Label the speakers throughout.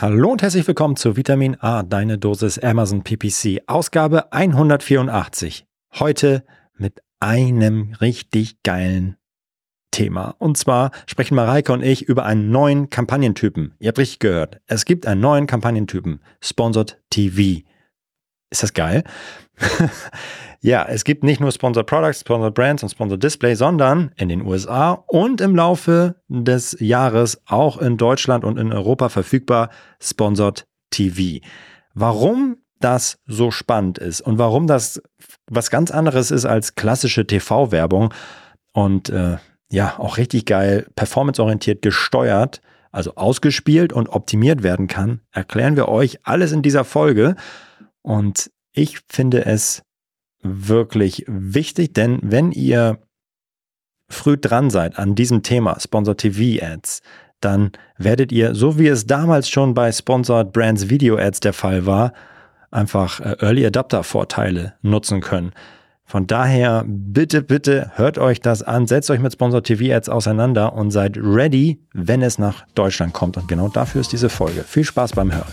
Speaker 1: Hallo und herzlich willkommen zu Vitamin A, deine Dosis Amazon PPC, Ausgabe 184. Heute mit einem richtig geilen Thema. Und zwar sprechen Mareike und ich über einen neuen Kampagnentypen. Ihr habt richtig gehört. Es gibt einen neuen Kampagnentypen. Sponsored TV. Ist das geil? ja, es gibt nicht nur Sponsored Products, Sponsored Brands und Sponsored Display, sondern in den USA und im Laufe des Jahres auch in Deutschland und in Europa verfügbar Sponsored TV. Warum das so spannend ist und warum das was ganz anderes ist als klassische TV-Werbung und äh, ja, auch richtig geil performanceorientiert gesteuert, also ausgespielt und optimiert werden kann, erklären wir euch alles in dieser Folge. Und ich finde es wirklich wichtig, denn wenn ihr früh dran seid an diesem Thema Sponsor TV Ads, dann werdet ihr, so wie es damals schon bei Sponsored Brands Video Ads der Fall war, einfach äh, Early Adapter Vorteile nutzen können. Von daher bitte, bitte hört euch das an, setzt euch mit Sponsor TV Ads auseinander und seid ready, wenn es nach Deutschland kommt. Und genau dafür ist diese Folge. Viel Spaß beim Hören.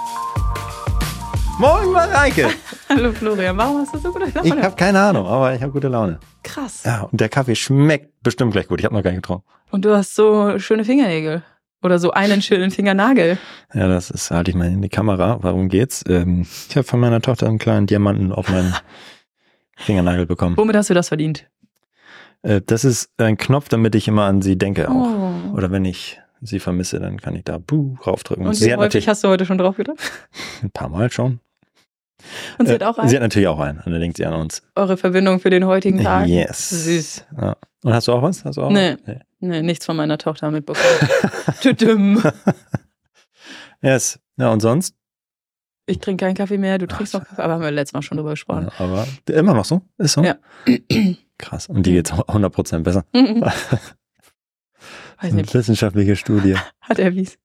Speaker 1: Moin Mareike!
Speaker 2: Hallo Florian, warum hast du so gute Laune?
Speaker 1: Ich habe keine Ahnung, aber ich habe gute Laune.
Speaker 2: Krass.
Speaker 1: Ja, und der Kaffee schmeckt bestimmt gleich gut. Ich habe noch gar nicht getrunken.
Speaker 2: Und du hast so schöne Fingernägel. Oder so einen schönen Fingernagel.
Speaker 1: Ja, das ist, halte ich mal in die Kamera. Warum geht's? Ähm, ich habe von meiner Tochter einen kleinen Diamanten auf meinen Fingernagel bekommen.
Speaker 2: Womit hast du das verdient?
Speaker 1: Äh, das ist ein Knopf, damit ich immer an sie denke auch. Oh. Oder wenn ich sie vermisse, dann kann ich da buh raufdrücken.
Speaker 2: Und, wie häufig hast du heute schon drauf gedacht?
Speaker 1: Ein paar Mal schon.
Speaker 2: Und sie äh, hat auch einen?
Speaker 1: Sie hat natürlich auch einen. Und dann denkt sie an uns.
Speaker 2: Eure Verbindung für den heutigen Tag.
Speaker 1: Yes.
Speaker 2: Süß.
Speaker 1: Ja. Und hast du auch was? Hast du auch
Speaker 2: nee. nee. nee nichts von meiner Tochter mitbekommen.
Speaker 1: yes. Ja, und sonst?
Speaker 2: Ich trinke keinen Kaffee mehr, du trinkst noch Kaffee, aber haben wir letztes Mal schon drüber gesprochen.
Speaker 1: Ja, aber immer noch so? Ist so?
Speaker 2: Ja.
Speaker 1: Krass. Und die geht 100% besser. Weiß nicht. Wissenschaftliche Studie.
Speaker 2: Hat er wie's?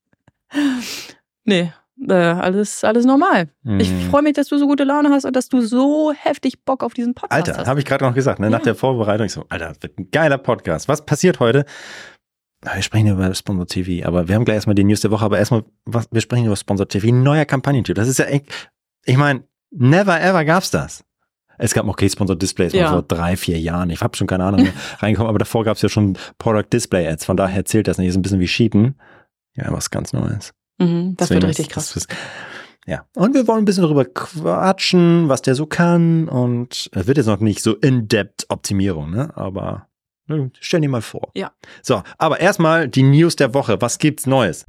Speaker 2: Nee, äh, alles, alles normal. Mhm. Ich freue mich, dass du so gute Laune hast und dass du so heftig Bock auf diesen Podcast
Speaker 1: Alter,
Speaker 2: hast.
Speaker 1: Alter, habe ich gerade noch gesagt, ne? nach der Vorbereitung. Ich so, Alter, wird ein geiler Podcast. Was passiert heute? Wir sprechen über Sponsor TV, aber wir haben gleich erstmal die News der Woche, aber erstmal, was, wir sprechen über Sponsor TV, neuer Kampagnentyp. Das ist ja echt, ich meine, never ever gab's das. Es gab noch okay, Sponsor Displays ja. vor drei, vier Jahren. Ich habe schon keine Ahnung mehr reingekommen, aber davor gab's ja schon Product Display Ads. Von daher zählt das nicht. Ist ein bisschen wie Sheeten. Ja, was ganz Neues.
Speaker 2: Mhm, das Deswegen wird richtig krass.
Speaker 1: Das, das, ja, und wir wollen ein bisschen darüber quatschen, was der so kann. Und es wird jetzt noch nicht so in-depth Optimierung, ne? Aber Stell dir mal vor.
Speaker 2: Ja.
Speaker 1: So, aber erstmal die News der Woche. Was gibt's Neues?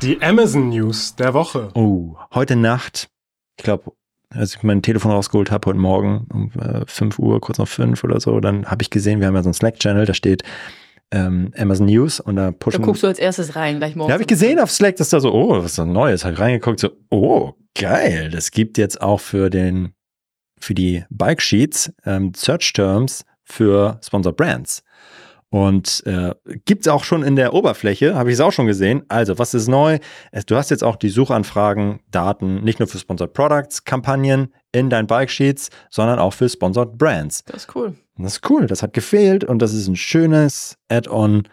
Speaker 3: Die Amazon News der Woche.
Speaker 1: Oh, heute Nacht, ich glaube, als ich mein Telefon rausgeholt habe, heute Morgen um äh, 5 Uhr, kurz nach 5 oder so, dann habe ich gesehen, wir haben ja so einen Slack-Channel, da steht ähm, Amazon News und da pushen.
Speaker 2: Da guckst du als erstes rein, gleich morgen.
Speaker 1: Da habe ich gesehen auf Slack, dass da so, oh, was ist da Neues? Habe reingeguckt, so, oh, geil. Das gibt jetzt auch für den für die Bike Sheets ähm, Search Terms für Sponsor Brands. Und äh, gibt es auch schon in der Oberfläche, habe ich es auch schon gesehen. Also, was ist neu? Du hast jetzt auch die Suchanfragen, Daten, nicht nur für Sponsored Products, Kampagnen in deinen Bike Sheets, sondern auch für Sponsored Brands.
Speaker 2: Das ist cool.
Speaker 1: Das ist cool. Das hat gefehlt und das ist ein schönes Add-on,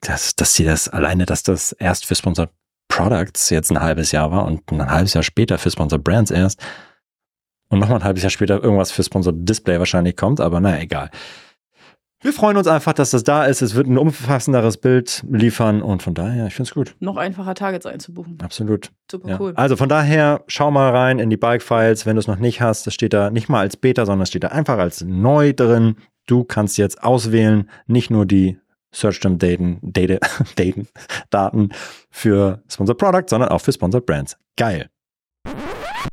Speaker 1: dass, dass sie das alleine, dass das erst für Sponsored Products jetzt ein halbes Jahr war und ein halbes Jahr später für Sponsored Brands erst und nochmal ein halbes Jahr später irgendwas für Sponsored Display wahrscheinlich kommt, aber naja, egal. Wir freuen uns einfach, dass das da ist. Es wird ein umfassenderes Bild liefern und von daher, ich finde es gut.
Speaker 2: Noch einfacher Targets einzubuchen.
Speaker 1: Absolut.
Speaker 2: Super ja. cool.
Speaker 1: Also von daher, schau mal rein in die Bike-Files, wenn du es noch nicht hast. Das steht da nicht mal als Beta, sondern es steht da einfach als neu drin. Du kannst jetzt auswählen, nicht nur die Search Term Daten, Daten, Daten für Sponsored Product, sondern auch für Sponsored Brands. Geil.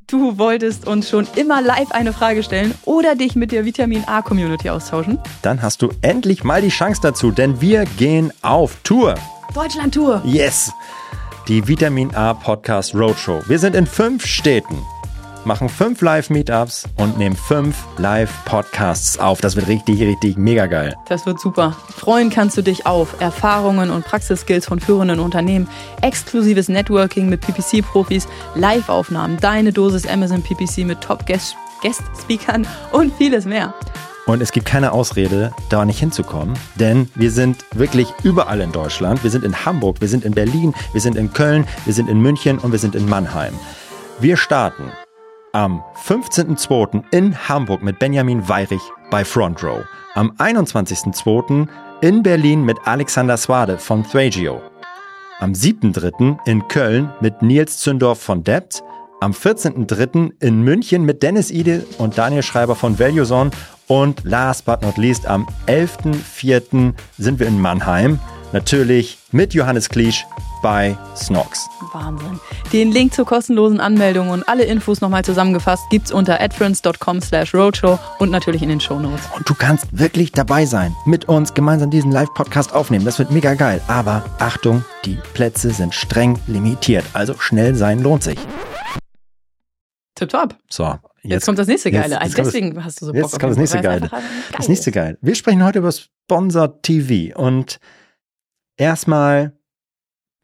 Speaker 2: Du wolltest uns schon immer live eine Frage stellen oder dich mit der Vitamin A Community austauschen?
Speaker 1: Dann hast du endlich mal die Chance dazu, denn wir gehen auf Tour.
Speaker 2: Deutschland Tour.
Speaker 1: Yes. die Vitamin A Podcast Roadshow. Wir sind in fünf Städten, machen fünf Live-Meetups und nehmen fünf Live-Podcasts auf. Das wird richtig, richtig mega geil.
Speaker 2: Das wird super. Freuen kannst du dich auf Erfahrungen und Praxisskills von führenden Unternehmen, exklusives Networking mit PPC-Profis, Live-Aufnahmen, deine Dosis Amazon PPC mit Top-Guest-Speakern und vieles mehr.
Speaker 1: Und es gibt keine Ausrede, da nicht hinzukommen, denn wir sind wirklich überall in Deutschland. Wir sind in Hamburg, wir sind in Berlin, wir sind in Köln, wir sind in München und wir sind in Mannheim. Wir starten am 15.02. in Hamburg mit Benjamin Weirich bei Front Row. Am 21.02. in Berlin mit Alexander Swade von Thragio. Am 7.03. in Köln mit Nils Zündorf von Debt. Am 14.03. in München mit Dennis Ide und Daniel Schreiber von ValueZone und last but not least, am 11.04. sind wir in Mannheim. Natürlich mit Johannes Kliesch bei Snox.
Speaker 2: Wahnsinn. Den Link zur kostenlosen Anmeldung und alle Infos nochmal zusammengefasst gibt's unter adference.com slash roadshow und natürlich in den Shownotes.
Speaker 1: Und du kannst wirklich dabei sein, mit uns gemeinsam diesen Live-Podcast aufnehmen. Das wird mega geil. Aber Achtung, die Plätze sind streng limitiert. Also schnell sein lohnt sich.
Speaker 2: Tipptopp.
Speaker 1: So,
Speaker 2: Jetzt, jetzt, kommt das nächste Geile. Jetzt, jetzt Deswegen
Speaker 1: das,
Speaker 2: hast du so
Speaker 1: Bock Jetzt kommt das nächste Geile. Geil. Das nächste Geile. Wir sprechen heute über Sponsor TV. Und erstmal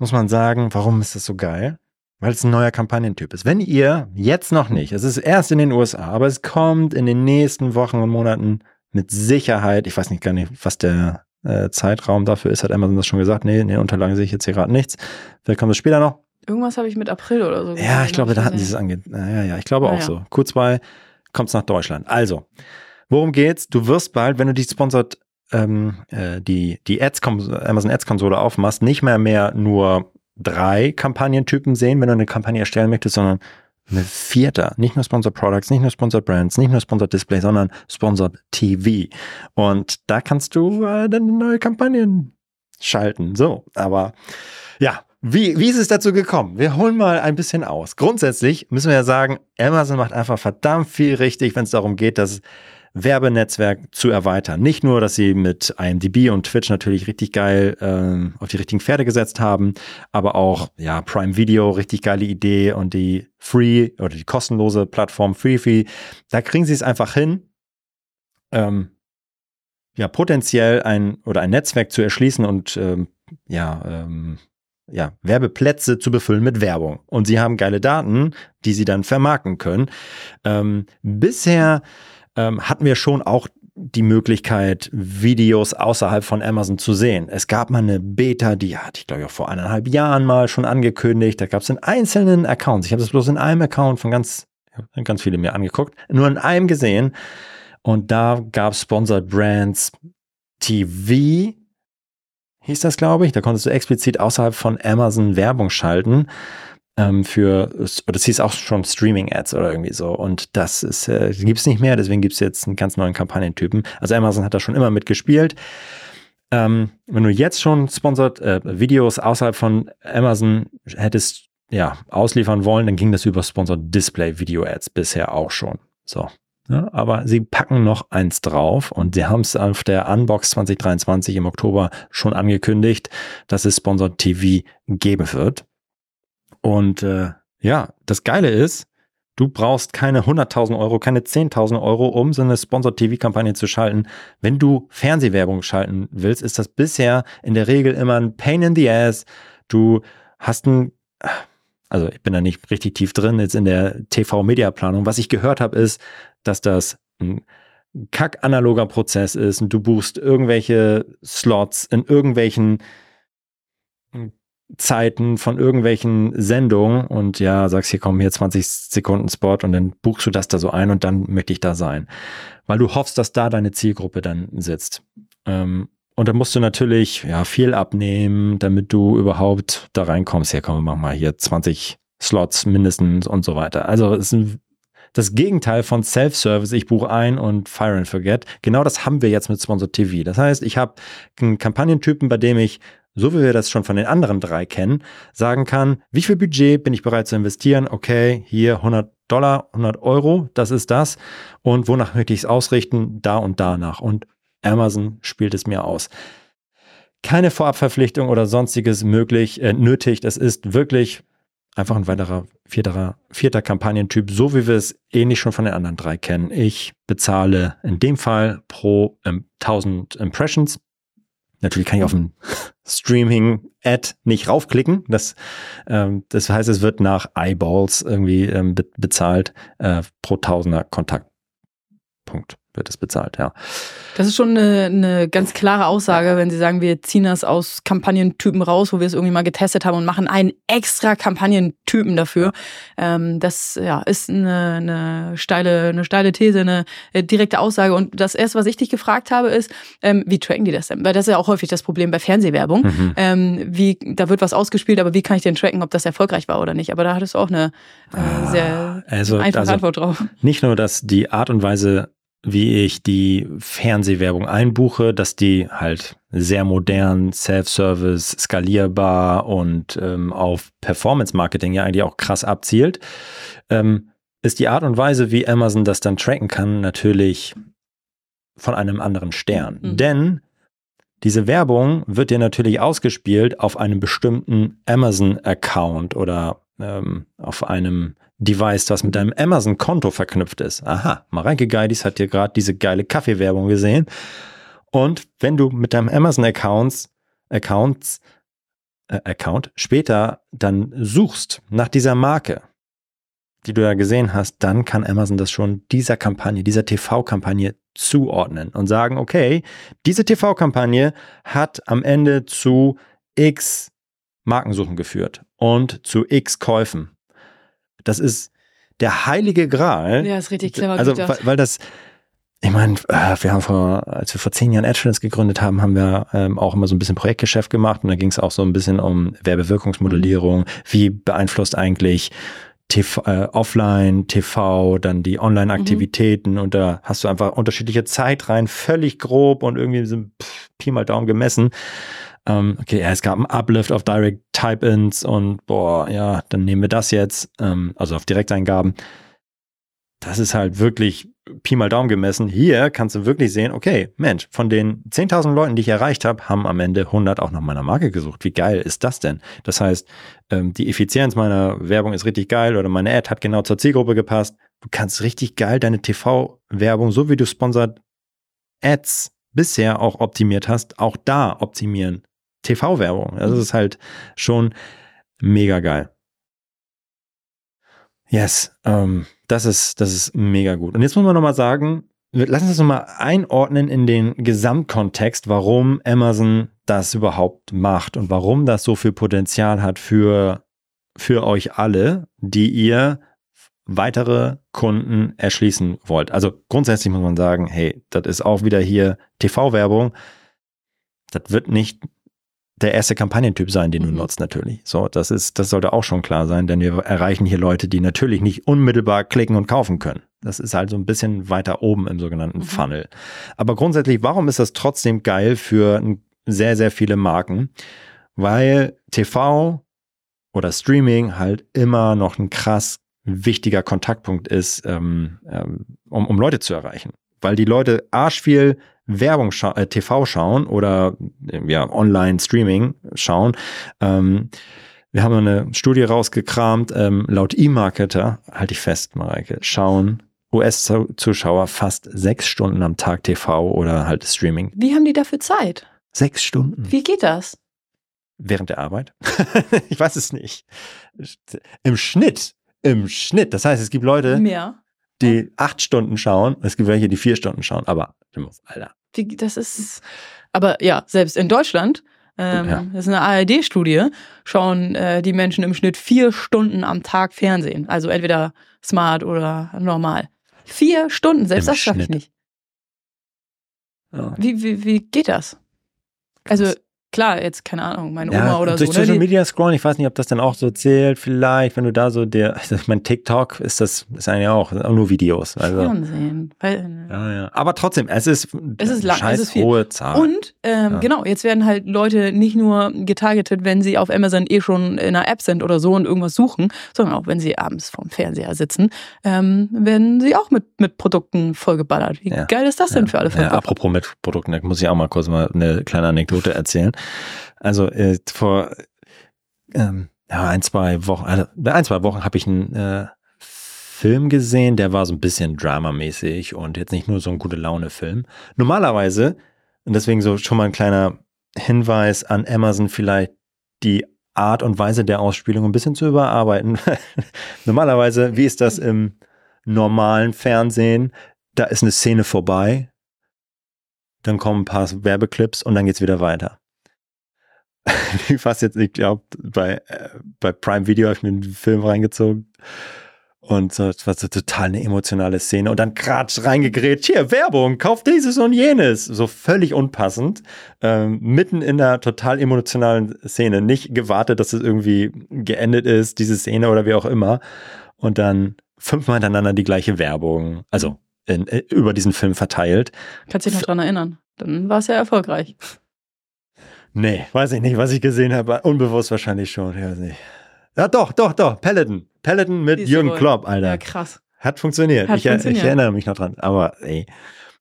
Speaker 1: muss man sagen, warum ist das so geil? Weil es ein neuer Kampagnentyp ist. Wenn ihr jetzt noch nicht, es ist erst in den USA, aber es kommt in den nächsten Wochen und Monaten mit Sicherheit, ich weiß nicht gar nicht, was der äh, Zeitraum dafür ist, hat Amazon das schon gesagt. Nee, in den Unterlagen sehe ich jetzt hier gerade nichts. Vielleicht kommt es später noch.
Speaker 2: Irgendwas habe ich mit April oder so.
Speaker 1: Ja, ich glaube, da hatten sie es ange. Ja, ja, ich glaube auch ja. so. Q2 kommt es nach Deutschland. Also, worum geht's? Du wirst bald, wenn du die Sponsored, ähm, äh, die, die Ads, Amazon Ads Konsole aufmachst, nicht mehr mehr nur drei Kampagnentypen sehen, wenn du eine Kampagne erstellen möchtest, sondern eine vierter. Nicht nur Sponsored Products, nicht nur Sponsored Brands, nicht nur Sponsored Display, sondern Sponsored TV. Und da kannst du äh, dann neue Kampagnen schalten. So, aber ja, wie, wie ist es dazu gekommen? Wir holen mal ein bisschen aus. Grundsätzlich müssen wir ja sagen, Amazon macht einfach verdammt viel richtig, wenn es darum geht, das Werbenetzwerk zu erweitern. Nicht nur, dass sie mit IMDb und Twitch natürlich richtig geil äh, auf die richtigen Pferde gesetzt haben, aber auch ja Prime Video, richtig geile Idee und die Free oder die kostenlose Plattform FreeFree. Da kriegen sie es einfach hin, ähm, ja potenziell ein oder ein Netzwerk zu erschließen und ähm, ja ähm, ja, Werbeplätze zu befüllen mit Werbung. Und sie haben geile Daten, die sie dann vermarkten können. Ähm, bisher ähm, hatten wir schon auch die Möglichkeit, Videos außerhalb von Amazon zu sehen. Es gab mal eine Beta, die hatte ich glaube ich auch vor eineinhalb Jahren mal schon angekündigt. Da gab es in einzelnen Accounts. Ich habe das bloß in einem Account von ganz, ganz viele mir angeguckt, nur in einem gesehen. Und da gab es Sponsored Brands TV hieß das, glaube ich. Da konntest du explizit außerhalb von Amazon Werbung schalten ähm, für, das hieß auch schon Streaming-Ads oder irgendwie so. Und das ist, äh, gibt es nicht mehr, deswegen gibt es jetzt einen ganz neuen Kampagnentypen. Also Amazon hat da schon immer mitgespielt. Ähm, wenn du jetzt schon sponsert äh, Videos außerhalb von Amazon hättest ja ausliefern wollen, dann ging das über Sponsored Display Video Ads bisher auch schon. So, ja, aber sie packen noch eins drauf und sie haben es auf der Unbox 2023 im Oktober schon angekündigt, dass es Sponsored TV geben wird. Und äh, ja, das Geile ist, du brauchst keine 100.000 Euro, keine 10.000 Euro, um so eine Sponsored TV-Kampagne zu schalten. Wenn du Fernsehwerbung schalten willst, ist das bisher in der Regel immer ein Pain in the Ass. Du hast ein also ich bin da nicht richtig tief drin jetzt in der TV-Media-Planung. Was ich gehört habe, ist, dass das ein kack-analoger Prozess ist und du buchst irgendwelche Slots in irgendwelchen Zeiten von irgendwelchen Sendungen und ja, sagst hier komm hier 20 Sekunden Spot und dann buchst du das da so ein und dann möchte ich da sein. Weil du hoffst, dass da deine Zielgruppe dann sitzt. Ähm, und dann musst du natürlich ja viel abnehmen, damit du überhaupt da reinkommst. Ja, komm, wir mal hier 20 Slots mindestens und so weiter. Also es ist ein, das Gegenteil von Self-Service, ich buche ein und fire and forget. Genau das haben wir jetzt mit Sponsor TV. Das heißt, ich habe einen Kampagnentypen, bei dem ich so wie wir das schon von den anderen drei kennen, sagen kann, wie viel Budget bin ich bereit zu investieren? Okay, hier 100 Dollar, 100 Euro, das ist das. Und wonach möchte ich es ausrichten? Da und danach. Und Amazon spielt es mir aus. keine Vorabverpflichtung oder sonstiges möglich, äh, nötig. Das ist wirklich einfach ein weiterer vierter, vierter Kampagnentyp, so wie wir es ähnlich schon von den anderen drei kennen. Ich bezahle in dem Fall pro ähm, 1000 Impressions. Natürlich kann ich auf ein Streaming-Ad nicht raufklicken. Das, ähm, das heißt, es wird nach Eyeballs irgendwie ähm, be bezahlt äh, pro Tausender Kontaktpunkt wird es bezahlt, ja.
Speaker 2: Das ist schon eine, eine ganz klare Aussage, wenn Sie sagen, wir ziehen das aus Kampagnentypen raus, wo wir es irgendwie mal getestet haben und machen einen extra Kampagnentypen dafür. Ähm, das ja, ist eine, eine, steile, eine steile These, eine äh, direkte Aussage. Und das erste, was ich dich gefragt habe, ist, ähm, wie tracken die das denn? Weil das ist ja auch häufig das Problem bei Fernsehwerbung. Mhm. Ähm, wie, da wird was ausgespielt, aber wie kann ich denn tracken, ob das erfolgreich war oder nicht? Aber da hattest du auch eine äh, ah, sehr also, einfache also Antwort drauf.
Speaker 1: Nicht nur, dass die Art und Weise wie ich die Fernsehwerbung einbuche, dass die halt sehr modern, Self-Service, skalierbar und ähm, auf Performance-Marketing ja eigentlich auch krass abzielt, ähm, ist die Art und Weise, wie Amazon das dann tracken kann, natürlich von einem anderen Stern. Mhm. Denn diese Werbung wird dir natürlich ausgespielt auf einem bestimmten Amazon-Account oder ähm, auf einem Device, das mit deinem Amazon-Konto verknüpft ist. Aha, Mareike Geidis hat dir gerade diese geile Kaffeewerbung gesehen. Und wenn du mit deinem Amazon-Accounts Accounts, äh, Account später dann suchst nach dieser Marke, die du ja gesehen hast, dann kann Amazon das schon dieser Kampagne, dieser TV-Kampagne zuordnen und sagen, okay, diese TV-Kampagne hat am Ende zu X Markensuchen geführt und zu X Käufen. Das ist der heilige Gral.
Speaker 2: Ja, ist richtig clever.
Speaker 1: Also, weil, weil das, ich meine, äh, wir haben vor, als wir vor zehn Jahren AdFluence gegründet haben, haben wir ähm, auch immer so ein bisschen Projektgeschäft gemacht und da ging es auch so ein bisschen um Werbewirkungsmodellierung. Mhm. Wie beeinflusst eigentlich TV, äh, Offline, TV, dann die Online-Aktivitäten mhm. und da hast du einfach unterschiedliche Zeitreihen, völlig grob und irgendwie so pff, Pi mal Daumen gemessen. Ähm, okay, ja, es gab einen Uplift auf Direct Type-Ins und boah, ja, dann nehmen wir das jetzt, ähm, also auf Direkteingaben. Das ist halt wirklich Pi mal Daumen gemessen. Hier kannst du wirklich sehen, okay, Mensch, von den 10.000 Leuten, die ich erreicht habe, haben am Ende 100 auch nach meiner Marke gesucht. Wie geil ist das denn? Das heißt, ähm, die Effizienz meiner Werbung ist richtig geil oder meine Ad hat genau zur Zielgruppe gepasst. Du kannst richtig geil deine TV-Werbung, so wie du Sponsored Ads bisher auch optimiert hast, auch da optimieren. TV-Werbung. Das ist halt schon mega geil. Yes, ähm, das ist, das ist mega gut. Und jetzt muss man nochmal sagen, lass uns das nochmal einordnen in den Gesamtkontext, warum Amazon das überhaupt macht und warum das so viel Potenzial hat für, für euch alle, die ihr weitere Kunden erschließen wollt. Also grundsätzlich muss man sagen, hey, das ist auch wieder hier TV-Werbung. Das wird nicht der erste Kampagnentyp sein, den du mhm. nutzt, natürlich. So, das ist, das sollte auch schon klar sein, denn wir erreichen hier Leute, die natürlich nicht unmittelbar klicken und kaufen können. Das ist halt so ein bisschen weiter oben im sogenannten mhm. Funnel. Aber grundsätzlich, warum ist das trotzdem geil für sehr, sehr viele Marken? Weil TV oder Streaming halt immer noch ein krass wichtiger Kontaktpunkt ist, ähm, ähm, um, um Leute zu erreichen. Weil die Leute arsch viel Werbung scha äh, TV schauen oder ja, Online-Streaming schauen. Ähm, wir haben eine Studie rausgekramt, ähm, laut E-Marketer, halte ich fest, Mareike, schauen US-Zuschauer fast sechs Stunden am Tag TV oder halt Streaming.
Speaker 2: Wie haben die dafür Zeit?
Speaker 1: Sechs Stunden.
Speaker 2: Wie geht das?
Speaker 1: Während der Arbeit? ich weiß es nicht. Im Schnitt, im Schnitt. Das heißt, es gibt Leute,
Speaker 2: Mehr
Speaker 1: die acht Stunden schauen. Es gibt welche, die vier Stunden schauen. Aber,
Speaker 2: Alter. Das ist, aber ja, selbst in Deutschland, ähm, ja. das ist eine ARD-Studie, schauen äh, die Menschen im Schnitt vier Stunden am Tag Fernsehen. Also entweder smart oder normal. Vier Stunden, selbst Im das schaffe ich nicht. Ja. Wie, wie, wie geht das? Also klar, jetzt keine Ahnung, meine ja, Oma oder
Speaker 1: durch
Speaker 2: so.
Speaker 1: Durch ne, Social Media scrollen, ich weiß nicht, ob das dann auch so zählt, vielleicht, wenn du da so der, also ich meine, TikTok ist das, ist eigentlich auch, auch nur Videos. Also,
Speaker 2: Fernsehen. Weil,
Speaker 1: ja, ja. Aber trotzdem, es ist,
Speaker 2: es ist lang,
Speaker 1: scheiß
Speaker 2: es ist viel.
Speaker 1: hohe Zahl.
Speaker 2: Und, ähm, ja. genau, jetzt werden halt Leute nicht nur getargetet, wenn sie auf Amazon eh schon in einer App sind oder so und irgendwas suchen, sondern auch wenn sie abends vorm Fernseher sitzen, ähm, werden sie auch mit, mit Produkten vollgeballert. Wie geil ist das denn für alle
Speaker 1: Ja, apropos mit Produkten, da muss ich auch mal kurz mal eine kleine Anekdote erzählen. Also äh, vor ähm, ja, ein, zwei Wochen, also ein, zwei Wochen habe ich einen äh, Film gesehen, der war so ein bisschen dramamäßig und jetzt nicht nur so ein gute Laune-Film. Normalerweise, und deswegen so schon mal ein kleiner Hinweis an Amazon, vielleicht die Art und Weise der Ausspielung ein bisschen zu überarbeiten. Normalerweise, wie ist das im normalen Fernsehen? Da ist eine Szene vorbei, dann kommen ein paar Werbeclips und dann geht's wieder weiter. Wie fast jetzt, ich glaube, bei, äh, bei Prime Video habe ich mir einen Film reingezogen und so, das war so total eine emotionale Szene. Und dann kratsch reingegrätscht, hier, Werbung, kauf dieses und jenes. So völlig unpassend. Ähm, mitten in einer total emotionalen Szene. Nicht gewartet, dass es irgendwie geendet ist, diese Szene oder wie auch immer. Und dann fünfmal hintereinander die gleiche Werbung. Also in, in, über diesen Film verteilt.
Speaker 2: Kannst dich noch dran erinnern. Dann war es ja erfolgreich.
Speaker 1: Nee, weiß ich nicht, was ich gesehen habe. Unbewusst wahrscheinlich schon. Ich weiß nicht. Ja, doch, doch, doch. Peloton. Peloton mit Jürgen wohl. Klopp, Alter. Ja,
Speaker 2: krass.
Speaker 1: Hat funktioniert. Hat ich, funktioniert. ich erinnere mich noch dran. Aber ey,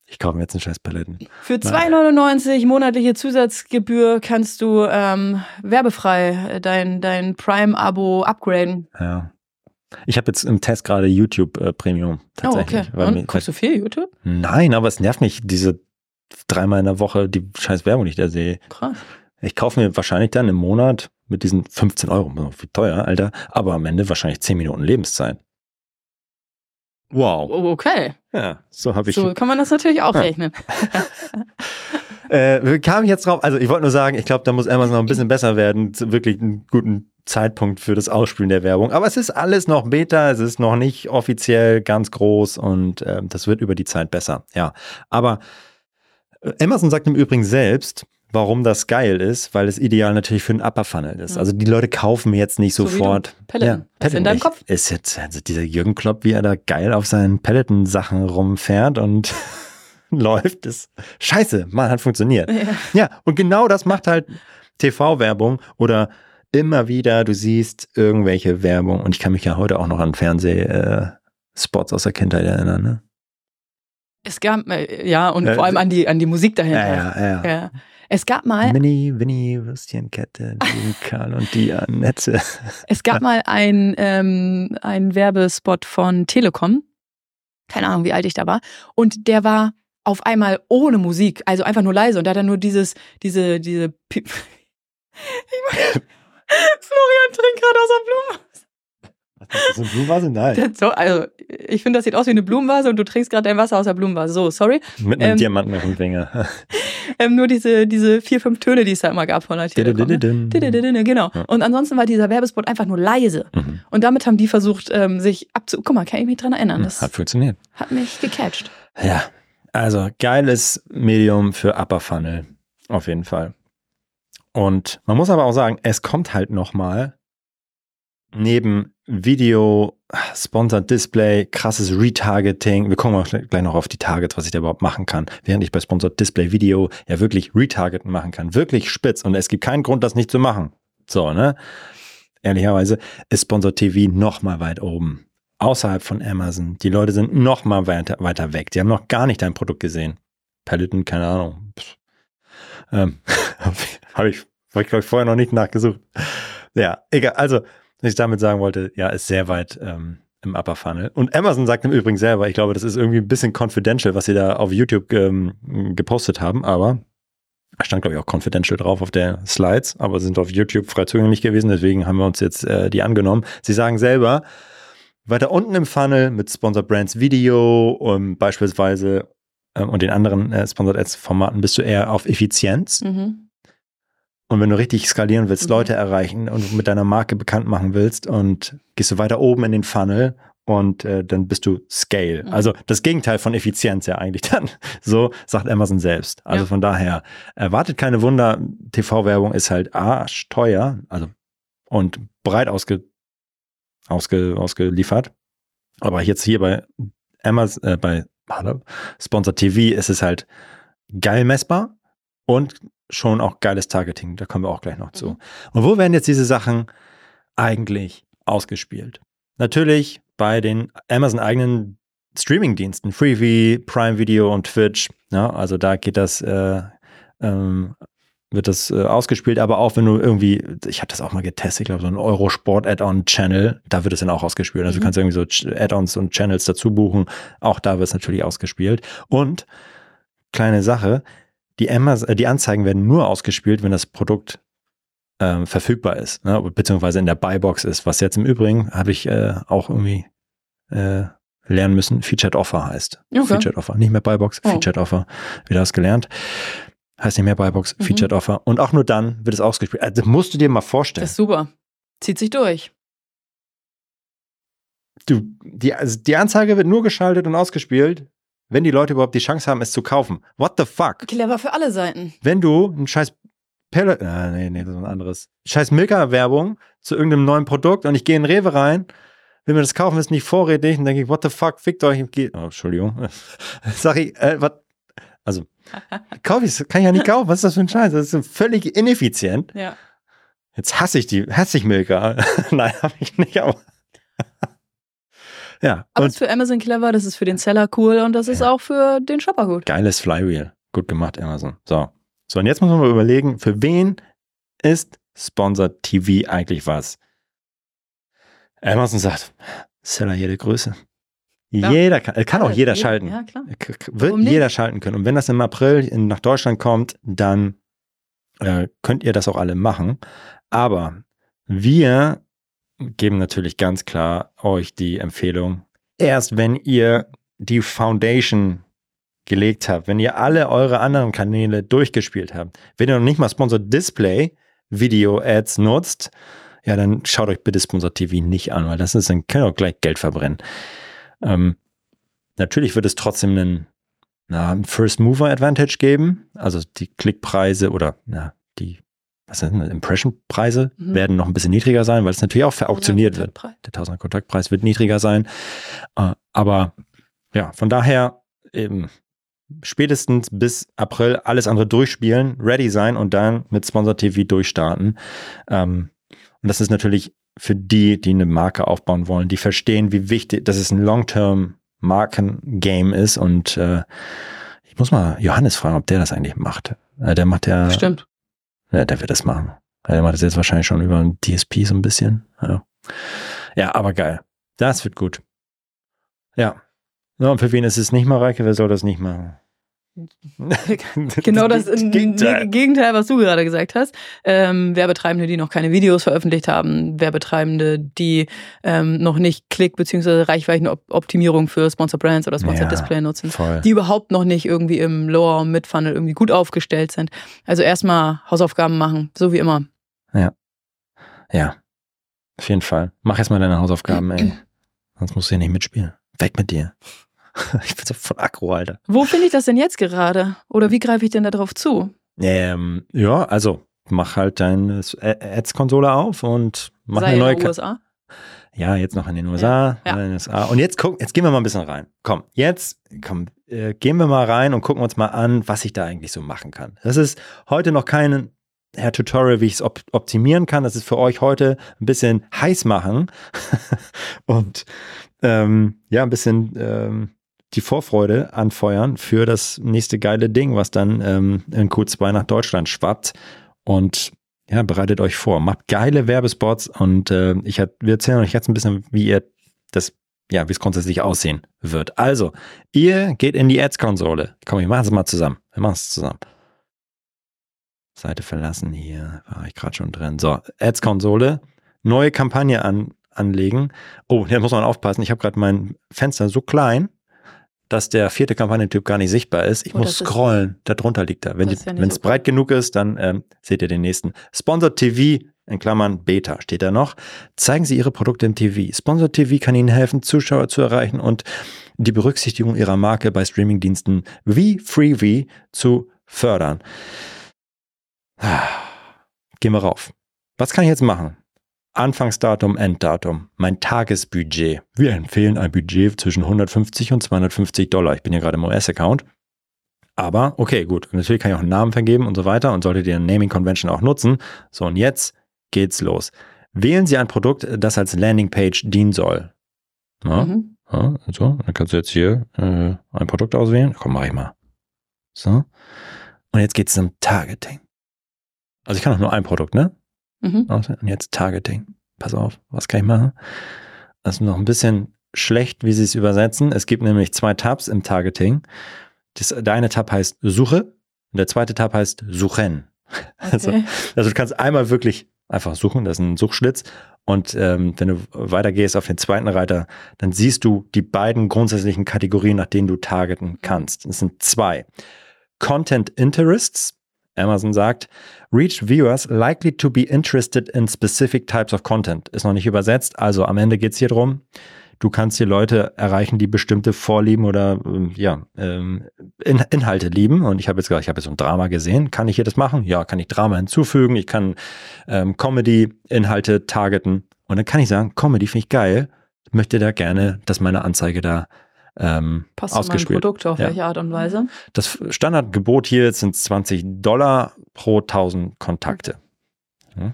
Speaker 1: ich kaufe mir jetzt einen scheiß Peloton.
Speaker 2: Für 2,99 monatliche Zusatzgebühr kannst du ähm, werbefrei dein, dein Prime-Abo upgraden.
Speaker 1: Ja. Ich habe jetzt im Test gerade YouTube äh, Premium tatsächlich.
Speaker 2: Oh, okay. Und, mir, guckst du viel YouTube?
Speaker 1: Nein, aber es nervt mich, diese dreimal in der Woche die scheiß Werbung, die ich da sehe.
Speaker 2: Krass.
Speaker 1: Ich kaufe mir wahrscheinlich dann im Monat mit diesen 15 Euro, wie teuer, Alter, aber am Ende wahrscheinlich 10 Minuten Lebenszeit. Wow.
Speaker 2: Oh, okay.
Speaker 1: Ja, so habe ich.
Speaker 2: So kann man das natürlich auch ja. rechnen.
Speaker 1: äh, kam ich jetzt drauf? Also ich wollte nur sagen, ich glaube, da muss Amazon noch ein bisschen besser werden, wirklich einen guten Zeitpunkt für das Ausspielen der Werbung. Aber es ist alles noch Beta, es ist noch nicht offiziell ganz groß und äh, das wird über die Zeit besser. Ja, aber äh, Amazon sagt im Übrigen selbst, warum das geil ist, weil es ideal natürlich für einen Upper Funnel ist. Also die Leute kaufen jetzt nicht so sofort.
Speaker 2: Peloton. Ja, in deinem Kopf?
Speaker 1: Ist jetzt also dieser Jürgen Klopp, wie er da geil auf seinen Peloton-Sachen rumfährt und läuft, ist scheiße. Man hat funktioniert. Ja. ja, und genau das macht halt TV-Werbung oder immer wieder, du siehst irgendwelche Werbung und ich kann mich ja heute auch noch an Fernsehspots aus der Kindheit erinnern, ne?
Speaker 2: Es gab, äh, ja, und äh, vor allem an die, an die Musik dahinter.
Speaker 1: Ja, ja, ja.
Speaker 2: ja. Es gab mal.
Speaker 1: Mini, Winnie, Würstchenkette, die Karl und die Annette.
Speaker 2: Es gab mal ein, ähm, ein Werbespot von Telekom. Keine Ahnung, wie alt ich da war. Und der war auf einmal ohne Musik, also einfach nur leise. Und da hat er nur dieses, diese, diese. Florian trinkt gerade aus der Blume.
Speaker 1: Das ist eine Blumenvase? Nein.
Speaker 2: So, also, ich finde, das sieht aus wie eine Blumenvase und du trinkst gerade dein Wasser aus der Blumenvase. So, sorry.
Speaker 1: Mit einem ähm, Diamanten auf dem Finger.
Speaker 2: ähm, nur diese, diese vier, fünf Töne, die es da immer gab von der Telekom. Ne? Genau. Und ansonsten war dieser Werbespot einfach nur leise. Mhm. Und damit haben die versucht, ähm, sich abzu... Guck mal, kann ich mich dran erinnern. Das
Speaker 1: hat funktioniert.
Speaker 2: Hat mich gecatcht.
Speaker 1: Ja, also geiles Medium für Upper Funnel. Auf jeden Fall. Und man muss aber auch sagen, es kommt halt nochmal neben Video, Sponsored Display, krasses Retargeting. Wir kommen auch gleich noch auf die Targets, was ich da überhaupt machen kann. Während ich bei Sponsored Display Video ja wirklich Retargeten machen kann. Wirklich spitz. Und es gibt keinen Grund, das nicht zu machen. So, ne? Ehrlicherweise ist Sponsored TV noch mal weit oben. Außerhalb von Amazon. Die Leute sind noch mal weiter, weiter weg. Die haben noch gar nicht dein Produkt gesehen. Peloton, keine Ahnung. Ähm, Habe ich, hab ich glaube ich, vorher noch nicht nachgesucht. Ja, egal. Also, was ich damit sagen wollte, ja, ist sehr weit ähm, im Upper Funnel. Und Amazon sagt im Übrigen selber, ich glaube, das ist irgendwie ein bisschen confidential, was sie da auf YouTube ähm, gepostet haben, aber da stand, glaube ich, auch confidential drauf auf der Slides, aber sind auf YouTube frei zugänglich gewesen, deswegen haben wir uns jetzt äh, die angenommen. Sie sagen selber, weiter unten im Funnel mit Sponsored Brands Video um, beispielsweise ähm, und den anderen äh, Sponsored Ads Formaten bist du eher auf Effizienz. Mhm. Und wenn du richtig skalieren willst, mhm. Leute erreichen und mit deiner Marke bekannt machen willst und gehst du weiter oben in den Funnel und äh, dann bist du Scale. Mhm. Also das Gegenteil von Effizienz ja eigentlich dann. So sagt Amazon selbst. Also ja. von daher erwartet keine Wunder. TV-Werbung ist halt arschteuer, also und breit ausge, ausge, ausgeliefert. Aber jetzt hier bei Amazon, äh, bei Sponsor TV ist es halt geil messbar und schon auch geiles Targeting. Da kommen wir auch gleich noch zu. Mhm. Und wo werden jetzt diese Sachen eigentlich ausgespielt? Natürlich bei den Amazon eigenen Streaming-Diensten, Freevee, Prime Video und Twitch. Ja, also da geht das äh, ähm, wird das äh, ausgespielt, aber auch wenn du irgendwie, ich habe das auch mal getestet, ich glaube so ein Eurosport Add-on-Channel, da wird es dann auch ausgespielt. Also
Speaker 2: Mhm.
Speaker 1: du kannst irgendwie so Add-ons und Channels dazu buchen, auch da wird es natürlich ausgespielt. Und kleine Sache, die, Amaz äh, die Anzeigen werden nur ausgespielt, wenn das Produkt ähm, verfügbar ist, ne? beziehungsweise in der Buybox ist, was jetzt im Übrigen habe ich äh, auch irgendwie äh, lernen müssen, Featured Offer heißt.
Speaker 2: Okay.
Speaker 1: Featured Offer, nicht mehr Buybox,
Speaker 2: Oh.
Speaker 1: Featured Offer. Wieder was gelernt. Heißt nicht mehr Buybox,
Speaker 2: Mhm.
Speaker 1: Featured Offer. Und auch nur dann wird es ausgespielt. Also, das musst du dir mal vorstellen.
Speaker 2: Das ist super. Zieht sich durch.
Speaker 1: Du, die, also die Anzeige wird nur geschaltet und ausgespielt, wenn die Leute überhaupt die Chance haben, es zu kaufen. What the fuck?
Speaker 2: Clever für alle Seiten.
Speaker 1: Wenn du ein scheiß Pelle, ah, nee, nee, das ist ein anderes. Scheiß Milka-Werbung zu irgendeinem neuen Produkt und ich gehe in Rewe rein, will mir das kaufen, ist nicht vorrätig und denke ich, what the fuck, fickt euch. Oh, Entschuldigung. Sag ich, äh, was? Also, kauf ich, kann ich ja nicht kaufen. Was ist das für ein Scheiß? Das ist völlig ineffizient.
Speaker 2: Ja.
Speaker 1: Jetzt hasse ich die, hasse ich Milka. Nein, habe ich nicht, aber. Ja,
Speaker 2: Aber es ist für Amazon clever, das ist für den Seller cool und das ist auch für den Shopper gut.
Speaker 1: geiles Flywheel. Gut gemacht, Amazon. So. So, und jetzt muss man mal überlegen, für wen ist Sponsored TV eigentlich was? Amazon sagt, Seller jede Größe.
Speaker 2: Klar.
Speaker 1: Jeder kann, äh, kann auch
Speaker 2: Alle,
Speaker 1: jeder
Speaker 2: je-
Speaker 1: schalten.
Speaker 2: Ja, klar.
Speaker 1: Wird
Speaker 2: Warum nicht?
Speaker 1: jeder schalten können. Und wenn das im April in, nach Deutschland kommt, dann äh, könnt ihr das auch alle machen. Aber wir geben natürlich ganz klar euch die Empfehlung, erst wenn ihr die Foundation gelegt habt, wenn ihr alle eure anderen Kanäle durchgespielt habt, wenn ihr noch nicht mal Sponsored Display Video Ads nutzt, ja, dann schaut euch bitte Sponsor TV nicht an, weil das ist, dann könnt ihr auch gleich Geld verbrennen. Ähm, natürlich wird es trotzdem einen, na, einen First Mover Advantage geben. Also die Klickpreise oder na, die was sind das, Impression-Preise
Speaker 2: Mhm.
Speaker 1: werden noch ein bisschen niedriger sein, weil es natürlich auch verauktioniert wird. Der 1000er Kontaktpreis wird niedriger sein. Äh, aber ja, von daher eben spätestens bis April alles andere durchspielen, ready sein und dann mit Sponsor TV durchstarten. Ähm, und das ist natürlich für die, die eine Marke aufbauen wollen, die verstehen, wie wichtig, dass es ein Long-Term Marken-Game ist. Und äh, ich muss mal Johannes fragen, ob der das eigentlich macht. Äh, der macht ja,
Speaker 2: Stimmt.
Speaker 1: Ja, der wird das machen. Ja, Der macht das jetzt wahrscheinlich schon über ein DSP so ein bisschen. Ja, ja aber geil. Das wird gut. Ja. ja. Und für wen ist es nicht Mareike? Wer soll das nicht machen?
Speaker 2: Genau das im
Speaker 1: Gegenteil.
Speaker 2: Gegenteil, was du gerade gesagt hast. Ähm, Werbetreibende, die noch keine Videos veröffentlicht haben, Werbetreibende, die ähm, noch nicht Klick- bzw. Reichweitenoptimierung für Sponsor Brands oder Sponsor
Speaker 1: Ja,
Speaker 2: Display nutzen,
Speaker 1: Voll.
Speaker 2: die überhaupt noch nicht irgendwie im Lower- und Mid-Funnel irgendwie gut aufgestellt sind. Also erstmal Hausaufgaben machen, so wie immer.
Speaker 1: Ja. Auf jeden Fall. Mach erst mal deine Hausaufgaben, ey. Sonst musst du hier nicht mitspielen. Weg mit dir. Ich bin so voll aggro, Alter.
Speaker 2: Wo finde ich das denn jetzt gerade? Oder wie greife ich denn da drauf zu?
Speaker 1: Ähm, ja, also mach halt deine Ads-Konsole auf und mach
Speaker 2: Sei
Speaker 1: eine
Speaker 2: in
Speaker 1: neue
Speaker 2: den
Speaker 1: Ka
Speaker 2: USA?
Speaker 1: Ja, jetzt noch in den USA.
Speaker 2: Ja.
Speaker 1: in den USA. Und jetzt guck, jetzt gehen wir mal ein bisschen rein. Komm, jetzt komm, äh, gehen wir mal rein und gucken uns mal an, was ich da eigentlich so machen kann. Das ist heute noch kein Herr Tutorial, wie ich es op optimieren kann. Das ist für euch heute ein bisschen heiß machen und ähm, ja, ein bisschen ähm, die Vorfreude anfeuern für das nächste geile Ding, was dann ähm, in Q2 nach Deutschland schwappt. Und ja, bereitet euch vor, macht geile Werbespots und äh, ich hat, wir erzählen euch jetzt ein bisschen, wie ihr das, ja, wie es grundsätzlich aussehen wird. Also, ihr geht in die Ads-Konsole. Komm, wir machen es mal zusammen. Wir machen es zusammen. Seite verlassen, hier war ich gerade schon drin. So, Ads-Konsole, neue Kampagne an, anlegen. Oh, hier muss man aufpassen. Ich habe gerade mein Fenster so klein, dass der vierte Kampagnentyp gar nicht sichtbar ist. Ich
Speaker 2: Oh,
Speaker 1: muss
Speaker 2: ist-
Speaker 1: scrollen. Da drunter liegt er. Wenn
Speaker 2: ist ja
Speaker 1: es
Speaker 2: so
Speaker 1: breit genug ist, dann ähm, seht ihr den nächsten. Sponsored TV, in Klammern Beta steht da noch. Zeigen Sie Ihre Produkte im TV. Sponsored TV kann Ihnen helfen, Zuschauer zu erreichen und die Berücksichtigung Ihrer Marke bei Streamingdiensten wie Freevee zu fördern. Ah, Gehen wir rauf. Was kann ich jetzt machen? Anfangsdatum, Enddatum, mein Tagesbudget. Wir empfehlen ein Budget zwischen 150 und 250 Dollar. Ich bin ja gerade im US-Account. Aber okay, gut. Natürlich kann ich auch einen Namen vergeben und so weiter und solltet ihr eine Naming Convention auch nutzen. So, und jetzt geht's los. Wählen Sie ein Produkt, das als Landingpage dienen soll. Ja,
Speaker 2: Mhm.
Speaker 1: ja, so, dann kannst du jetzt hier äh, ein Produkt auswählen. Komm, mach ich mal. So. Und jetzt geht's zum Targeting. Also ich kann auch nur ein Produkt, ne?
Speaker 2: Mhm.
Speaker 1: Und jetzt Targeting. Pass auf, was kann ich machen? Das ist noch ein bisschen schlecht, wie sie es übersetzen. Es gibt nämlich zwei Tabs im Targeting. Das, der eine Tab heißt Suche und der zweite Tab heißt Suchen. Also,
Speaker 2: Okay.
Speaker 1: also du kannst einmal wirklich einfach suchen, das ist ein Suchschlitz. Und ähm, wenn du weitergehst auf den zweiten Reiter, dann siehst du die beiden grundsätzlichen Kategorien, nach denen du targeten kannst. Das sind zwei. Content Interests. Amazon sagt, reach viewers likely to be interested in specific types of content. Ist noch nicht übersetzt. Also am Ende geht es hier drum, du kannst hier Leute erreichen, die bestimmte Vorlieben oder ähm, ja, ähm, in, Inhalte lieben. Und ich habe jetzt gesagt, ich habe jetzt so ein Drama gesehen. Kann ich hier das machen? Ja, kann ich Drama hinzufügen. Ich kann ähm, Comedy-Inhalte targeten. Und dann kann ich sagen, Comedy finde ich geil. Möchte da gerne, dass meine Anzeige da ähm,
Speaker 2: Passt
Speaker 1: ausgespielt.
Speaker 2: Produkt auf
Speaker 1: Ja.
Speaker 2: welche Art und Weise?
Speaker 1: Das Standardgebot hier sind 20 Dollar pro 1000 Kontakte. Ja.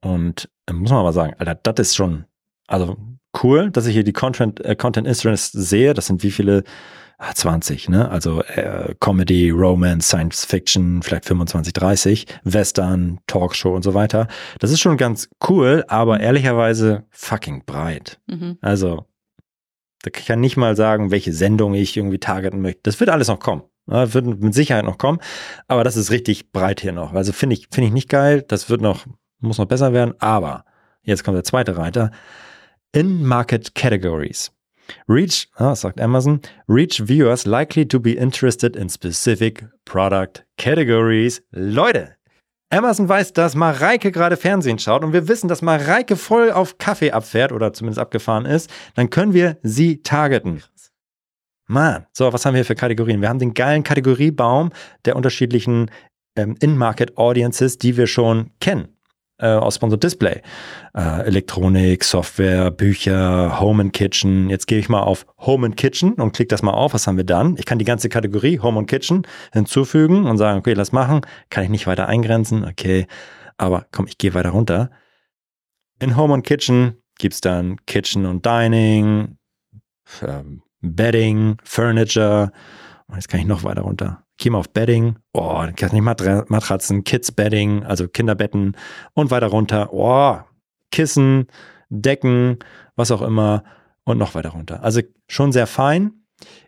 Speaker 1: Und äh, muss man aber sagen, Alter, das ist schon, also cool, dass ich hier die Content, äh, Content Interests sehe. Das sind wie viele? Ah, 20, ne? Also äh, Comedy, Romance, Science Fiction, vielleicht 25, 30, Western, Talkshow und so weiter. Das ist schon ganz cool, aber ehrlicherweise fucking breit.
Speaker 2: Mhm.
Speaker 1: Also, da kann ich nicht mal sagen, welche Sendung ich irgendwie targeten möchte. Das wird alles noch kommen. Ja, wird mit Sicherheit noch kommen. Aber das ist richtig breit hier noch. Also finde ich, finde ich nicht geil. Das wird noch, muss noch besser werden. Aber jetzt kommt der zweite Reiter. In-Market Categories. Reach, ah, sagt Amazon, reach viewers likely to be interested in specific product categories. Leute, Amazon weiß, dass Mareike gerade Fernsehen schaut und wir wissen, dass Mareike voll auf Kaffee abfährt oder zumindest abgefahren ist, dann können wir sie targeten. Mann, so, was haben wir für Kategorien? Wir haben den geilen Kategoriebaum der unterschiedlichen ähm, In-Market Audiences, die wir schon kennen äh, aus Sponsored Display. Äh, Elektronik, Software, Bücher, Home and Kitchen. Jetzt gehe ich mal auf Home and Kitchen und klicke das mal auf. Was haben wir dann? Ich kann die ganze Kategorie Home and Kitchen hinzufügen und sagen, okay, lass machen. Kann ich nicht weiter eingrenzen. Okay, aber komm, ich gehe weiter runter. In Home and Kitchen gibt's dann Kitchen und Dining, ähm, Bedding, Furniture. Und jetzt kann ich noch weiter runter. Mal auf Bedding. Oh, kann ich nicht Matra Matratzen, Kids Bedding, also Kinderbetten und weiter runter. Oh, Kissen, Decken, was auch immer und noch weiter runter. Also schon sehr fein.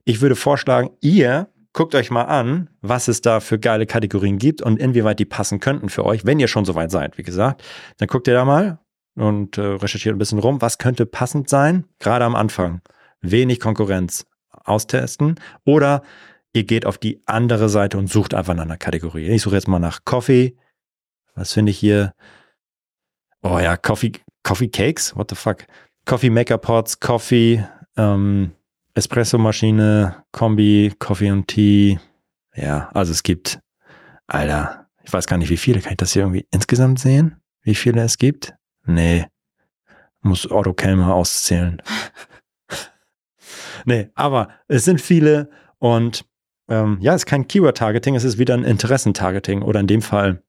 Speaker 1: Ich würde vorschlagen, ihr guckt euch mal an, was es da für geile Kategorien gibt und inwieweit die passen könnten für euch, wenn ihr schon soweit seid, wie gesagt. Dann guckt ihr da mal und äh, recherchiert ein bisschen rum, was könnte passend sein, gerade am Anfang. Wenig Konkurrenz austesten oder ihr geht auf die andere Seite und sucht einfach nach einer Kategorie. Ich suche jetzt mal nach Coffee. Was finde ich hier? Oh ja, Coffee, Coffee Cakes? What the fuck? Coffee Maker Pots, Coffee, ähm, Espresso-Maschine, Kombi, Coffee und Tea. Ja, also es gibt, Alter, ich weiß gar nicht, wie viele. Kann ich das hier irgendwie insgesamt sehen? Wie viele es gibt? Nee. Muss Otto Kelmer auszählen. nee, aber es sind viele und ähm, ja, es ist kein Keyword-Targeting, es ist wieder ein Interessentargeting oder in dem Fall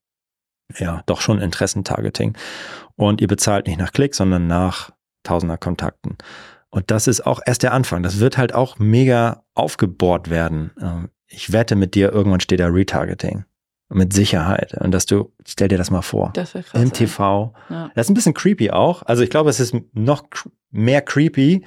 Speaker 1: ja, doch schon Interessentargeting. Und ihr bezahlt nicht nach Klick, sondern nach tausender Kontakten. Und das ist auch erst der Anfang. Das wird halt auch mega aufgebohrt werden. Ähm, Ich wette mit dir, irgendwann steht da Retargeting. Mit Sicherheit. Und dass du, stell dir das mal vor.
Speaker 2: Das wäre krass.
Speaker 1: Im. TV.
Speaker 2: Ja.
Speaker 1: Das ist ein bisschen creepy auch. Also ich glaube, es ist noch mehr creepy,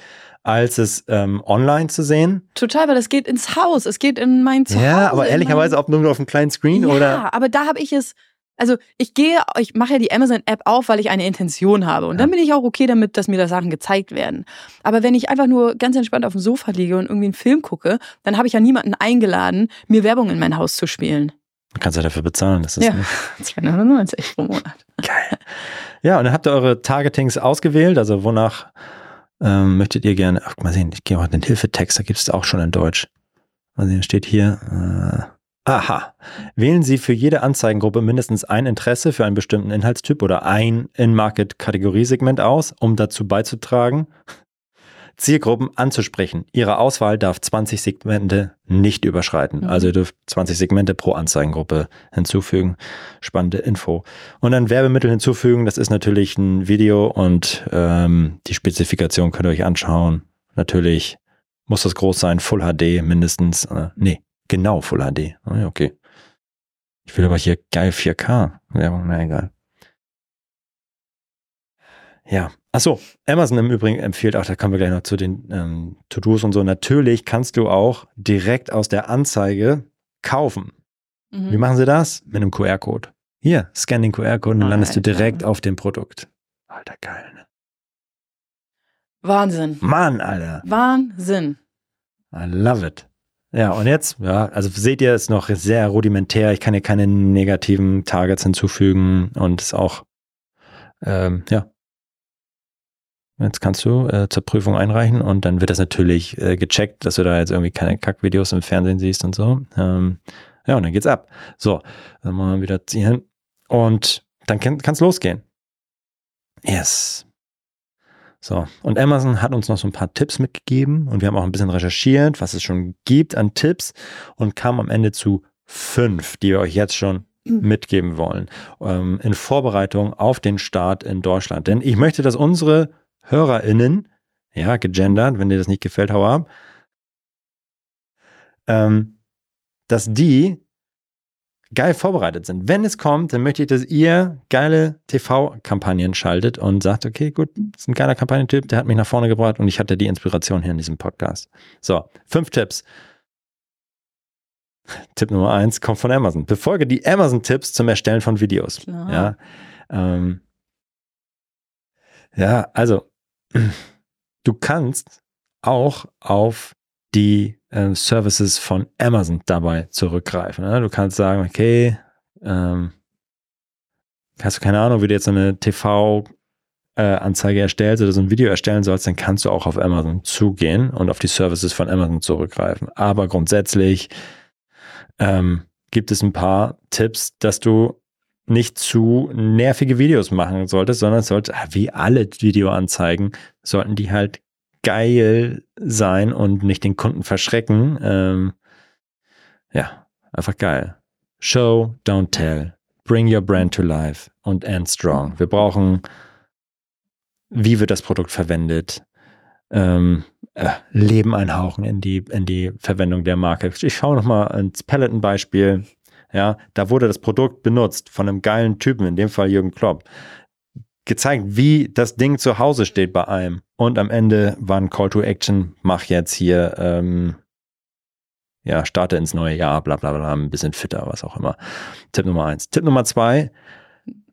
Speaker 1: als es ähm, online zu sehen.
Speaker 2: Total, weil das geht ins Haus. Es geht in mein Zuhause.
Speaker 1: ja, aber ehrlicherweise auch nur auf einem kleinen Screen
Speaker 2: ja,
Speaker 1: oder
Speaker 2: aber da habe ich es. Also ich gehe, ich mache ja die Amazon-App auf, weil ich eine Intention habe. Und dann bin ich auch okay damit, dass mir da Sachen gezeigt werden. Aber wenn ich einfach nur ganz entspannt auf dem Sofa liege und irgendwie einen Film gucke, dann habe ich ja niemanden eingeladen, mir Werbung in mein Haus zu spielen.
Speaker 1: du kannst ja dafür bezahlen. Das ist
Speaker 2: Ja.
Speaker 1: nicht
Speaker 2: 299 pro Monat.
Speaker 1: geil. Ja, und dann habt ihr eure Targetings ausgewählt. Also wonach ähm, möchtet ihr gerne, ach mal sehen, ich gehe mal den Hilfetext, da gibt es auch schon in Deutsch. Mal sehen, steht hier, äh, aha, wählen Sie für jede Anzeigengruppe mindestens ein Interesse für einen bestimmten Inhaltstyp oder ein In-Market-Kategoriesegment aus, um dazu beizutragen, Zielgruppen anzusprechen. Ihre Auswahl darf 20 Segmente nicht überschreiten.
Speaker 2: Mhm.
Speaker 1: Also ihr dürft 20 Segmente pro Anzeigengruppe hinzufügen. Spannende Info. Und dann Werbemittel hinzufügen. Das ist natürlich ein Video und ähm, die Spezifikation könnt ihr euch anschauen. Natürlich muss das groß sein, Full HD mindestens. Äh, nee, genau Full HD. Ah, Okay. Ich will aber hier geil 4K Werbung, na egal. Ja, achso, Amazon im Übrigen empfiehlt auch, da kommen wir gleich noch zu den ähm, To-Dos und so. Natürlich kannst du auch direkt aus der Anzeige kaufen.
Speaker 2: Mhm.
Speaker 1: Wie machen sie das? Mit einem QR-Code. Hier, scan den QR-Code und dann landest du direkt auf dem Produkt. Alter, geil. Ne?
Speaker 2: Wahnsinn.
Speaker 1: Mann, Alter.
Speaker 2: Wahnsinn.
Speaker 1: I love it. Ja, und jetzt, ja, also seht ihr, ist noch sehr rudimentär. Ich kann hier keine negativen Targets hinzufügen und ist auch, ähm, ja. Jetzt kannst du äh, zur Prüfung einreichen und dann wird das natürlich äh, gecheckt, dass du da jetzt irgendwie keine Kackvideos im Fernsehen siehst und so. Ähm, ja, und dann geht's ab. So, dann machen wir wieder ziehen und dann kann es losgehen. Yes. So, und Amazon hat uns noch so ein paar Tipps mitgegeben und wir haben auch ein bisschen recherchiert, was es schon gibt an Tipps und kamen am Ende zu fünf, die wir euch jetzt schon mitgeben wollen, ähm, in Vorbereitung auf den Start in Deutschland. Denn ich möchte, dass unsere HörerInnen, ja, gegendert, wenn dir das nicht gefällt, hau ab, ähm, dass die geil vorbereitet sind. Wenn es kommt, dann möchte ich, dass ihr geile TV-Kampagnen schaltet und sagt, okay, gut, das ist ein geiler Kampagnentyp, der hat mich nach vorne gebracht und ich hatte die Inspiration hier in diesem Podcast. So, fünf Tipps. Tipp Nummer eins kommt von Amazon. Befolge die Amazon-Tipps zum Erstellen von Videos.
Speaker 2: Klar.
Speaker 1: Ja, ähm, ja, also du kannst auch auf die äh, Services von Amazon dabei zurückgreifen. Ne? Du kannst sagen, okay, ähm, hast du keine Ahnung, wie du jetzt eine TV-Anzeige erstellst oder so ein Video erstellen sollst, dann kannst du auch auf Amazon zugehen und auf die Services von Amazon zurückgreifen. Aber grundsätzlich ähm, gibt es ein paar Tipps, dass du nicht zu nervige Videos machen solltest, sondern es sollte, wie alle Videoanzeigen, sollten die halt geil sein und nicht den Kunden verschrecken. Ähm, ja, einfach geil. Show, don't tell. Bring your brand to life und end strong. Wir brauchen, wie wird das Produkt verwendet? Ähm, äh, Leben einhauchen in die, in die Verwendung der Marke. Ich schaue nochmal ins Peloton-Beispiel. Ja, da wurde das Produkt benutzt von einem geilen Typen, in dem Fall Jürgen Klopp. Gezeigt, wie das Ding zu Hause steht bei einem. Und am Ende war ein Call to Action, mach jetzt hier, ähm, ja, starte ins neue Jahr, bla bla bla, ein bisschen fitter, was auch immer. Tipp Nummer eins. Tipp Nummer zwei.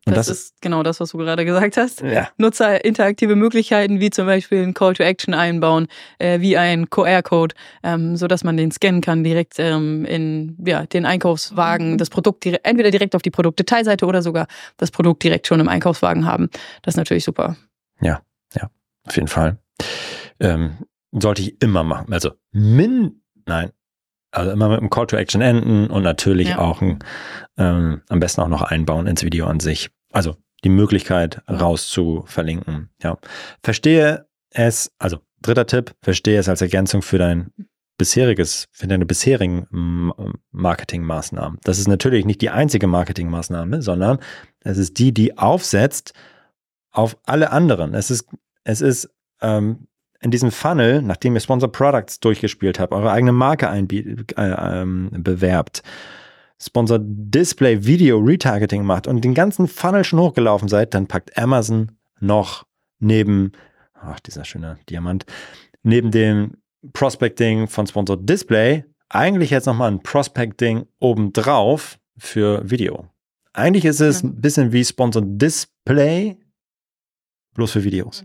Speaker 1: Und
Speaker 2: Das,
Speaker 1: das,
Speaker 2: ist genau das, was du gerade gesagt hast.
Speaker 1: ja,
Speaker 2: Nutzer interaktive Möglichkeiten, wie zum Beispiel ein Call to Action einbauen, äh, wie ein QR-Code, ähm, so dass man den scannen kann direkt ähm, in ja, den Einkaufswagen, das Produkt dire entweder direkt auf die Produktdetailseite oder sogar das Produkt direkt schon im Einkaufswagen haben. Das ist natürlich super.
Speaker 1: auf jeden Fall. Ähm, sollte ich immer machen. Also min, nein, also immer mit einem Call to Action enden und natürlich
Speaker 2: Ja.
Speaker 1: auch ein, ähm, am besten auch noch einbauen ins Video an sich. Also die Möglichkeit raus zu verlinken. Ja. Verstehe es, also dritter Tipp, verstehe es als Ergänzung für dein bisheriges, für deine bisherigen Marketingmaßnahmen. Das ist natürlich nicht die einzige Marketingmaßnahme, sondern es ist die, die aufsetzt auf alle anderen. Es ist, es ist ähm, in diesem Funnel, nachdem ihr Sponsor Products durchgespielt habt, eure eigene Marke einbie- äh, ähm, bewerbt, Sponsor Display Video Retargeting macht und den ganzen Funnel schon hochgelaufen seid, dann packt Amazon noch neben, ach, dieser schöne Diamant, neben dem Prospecting von Sponsor Display eigentlich jetzt nochmal ein Prospecting obendrauf für Video. Eigentlich ist es
Speaker 2: Ja.
Speaker 1: ein bisschen wie Sponsor Display, bloß für Videos.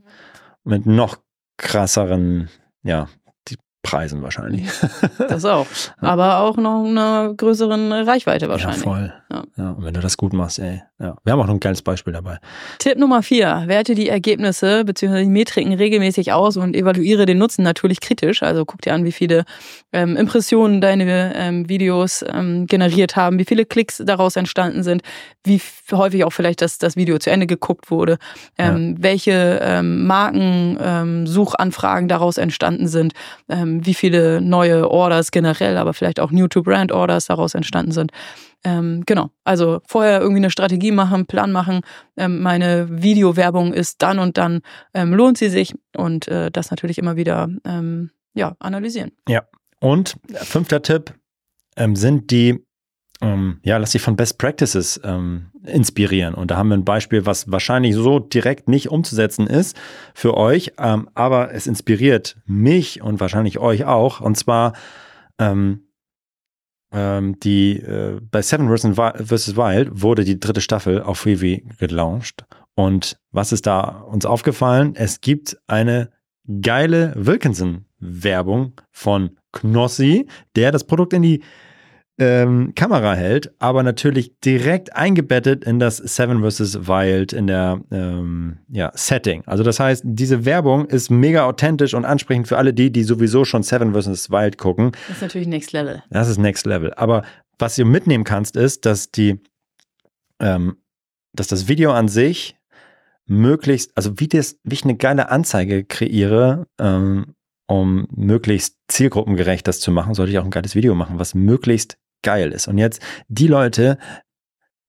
Speaker 1: Mit noch krasseren, ja, die Preisen wahrscheinlich.
Speaker 2: Das auch. Aber auch noch einer größeren Reichweite wahrscheinlich.
Speaker 1: Ja, voll.
Speaker 2: Ja.
Speaker 1: Ja. und wenn du das gut machst, ey. Ja. Wir haben auch noch ein geiles Beispiel dabei.
Speaker 2: Tipp Nummer vier. Werte die Ergebnisse bzw. die Metriken regelmäßig aus und evaluiere den Nutzen natürlich kritisch. Also guck dir an, wie viele ähm, Impressionen deine ähm, Videos ähm, generiert haben, wie viele Klicks daraus entstanden sind, wie häufig auch vielleicht das, das Video zu Ende geguckt wurde, ähm, welche ähm, Markensuchanfragen ähm, Suchanfragen daraus entstanden sind, ähm, wie viele neue Orders generell, aber vielleicht auch New-to-Brand-Orders daraus entstanden sind. Ähm, genau, also vorher irgendwie eine Strategie machen, Plan machen. Ähm, meine Videowerbung ist dann und dann ähm, lohnt sie sich und äh, das natürlich immer wieder ähm, ja analysieren.
Speaker 1: Und fünfter Tipp ähm, sind die ähm, ja, lass dich von Best Practices ähm, inspirieren. Und da haben wir ein Beispiel, was wahrscheinlich so direkt nicht umzusetzen ist für euch, ähm, aber es inspiriert mich und wahrscheinlich euch auch. Und zwar ähm, ähm, die äh, bei Seven vs. Wild wurde die dritte Staffel auf Freevee gelauncht. Und was ist da uns aufgefallen? Es gibt eine geile Wilkinson-Werbung von Knossi, der das Produkt in die ähm, Kamera hält, aber natürlich direkt eingebettet in das Seven vs. Wild in der ähm, ja, Setting. Also das heißt, diese Werbung ist mega authentisch und ansprechend für alle die, die sowieso schon Seven vs. Wild gucken.
Speaker 2: Das ist natürlich Next Level.
Speaker 1: Das ist Next Level. Aber was du mitnehmen kannst, ist, dass die, ähm, dass das Video an sich möglichst, also wie, das, wie ich eine geile Anzeige kreiere, ähm, um möglichst zielgruppengerecht das zu machen, sollte ich auch ein geiles Video machen, was möglichst geil ist. Und jetzt die Leute,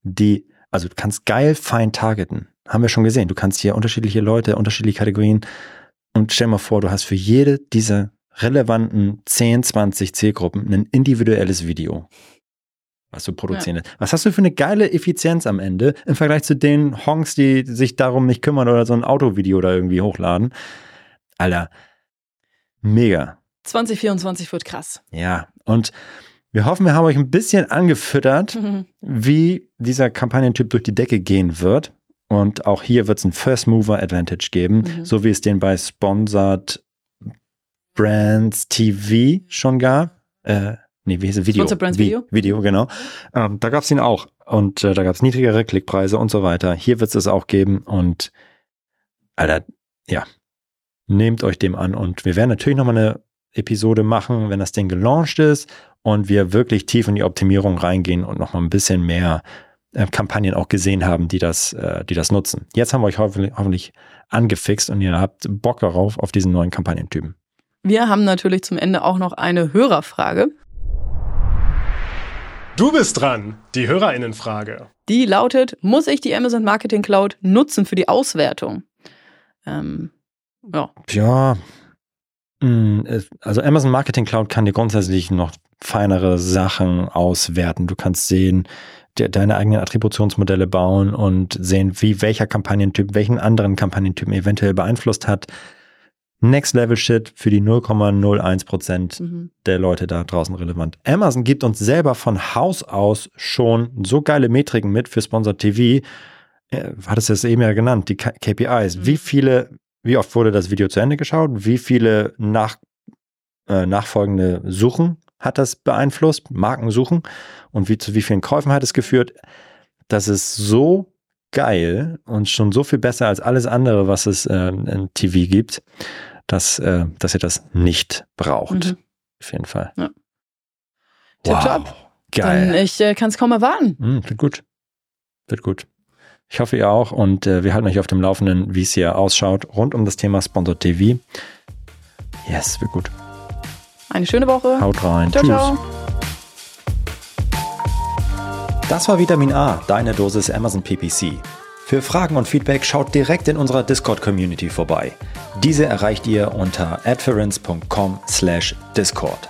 Speaker 1: die, also du kannst geil fein targeten. Haben wir schon gesehen. Du kannst hier unterschiedliche Leute, unterschiedliche Kategorien. Und stell mal vor, du hast für jede dieser relevanten 10, 20 Zielgruppen ein individuelles Video, was du produzieren ja. Was hast du für eine geile Effizienz am Ende im Vergleich zu den Honks, die sich darum nicht kümmern oder so ein Autovideo da irgendwie hochladen? Alter, mega.
Speaker 2: 2024 wird krass.
Speaker 1: Ja, und wir hoffen, wir haben euch ein bisschen angefüttert, mhm. wie dieser Kampagnentyp durch die Decke gehen wird. Und auch hier wird es einen First Mover Advantage geben, mhm. so wie es den bei Sponsored Brands TV schon gab. Äh, nee, wie hieß es? Video.
Speaker 2: Sponsored Brands Video?
Speaker 1: Video, genau. Ähm, da gab es ihn auch. Und äh, da gab es niedrigere Klickpreise und so weiter. Hier wird es es auch geben. Und Alter, ja, nehmt euch dem an. Und wir werden natürlich nochmal eine Episode machen, wenn das Ding gelauncht ist und wir wirklich tief in die Optimierung reingehen und noch mal ein bisschen mehr äh, Kampagnen auch gesehen haben, die das, äh, die das nutzen. Jetzt haben wir euch hoffentlich, hoffentlich angefixt und ihr habt Bock darauf, auf diesen neuen Kampagnentypen.
Speaker 2: Wir haben natürlich zum Ende auch noch eine Hörerfrage.
Speaker 3: Du bist dran, die Hörerinnenfrage.
Speaker 2: Die lautet, muss ich die Amazon Marketing Cloud nutzen für die Auswertung? Ähm,
Speaker 1: ja. Ja, also Amazon Marketing Cloud kann dir grundsätzlich noch feinere Sachen auswerten. Du kannst sehen, de deine eigenen Attributionsmodelle bauen und sehen, wie welcher Kampagnentyp welchen anderen Kampagnentypen eventuell beeinflusst hat. Next Level Shit für die 0,01 Prozent mhm. der Leute da draußen relevant. Amazon gibt uns selber von Haus aus schon so geile Metriken mit für Sponsor TV. Äh, hat es jetzt eben ja genannt, die K KPIs. Mhm. Wie viele, wie oft wurde das Video zu Ende geschaut? Wie viele nach, äh, nachfolgende Suchen hat das beeinflusst, Markensuchen und wie zu wie vielen Käufen hat es geführt. Das ist so geil und schon so viel besser als alles andere, was es äh, in TV gibt, dass, äh, dass ihr das nicht braucht. Mhm. Auf jeden Fall. Ja.
Speaker 2: Wow. Geil. Dann ich äh, kann es kaum erwarten.
Speaker 1: Mhm, wird gut. Wird gut. Ich hoffe, ihr auch und äh, wir halten euch auf dem Laufenden, wie es hier ausschaut, rund um das Thema Sponsor TV. Yes, wird gut.
Speaker 2: Eine schöne Woche.
Speaker 1: Haut rein.
Speaker 2: Ciao, Tschüss. ciao.
Speaker 1: Das war Vitamin A, deine Dosis Amazon PPC. Für Fragen und Feedback schaut direkt in unserer Discord-Community vorbei. Diese erreicht ihr unter adference.com/discord.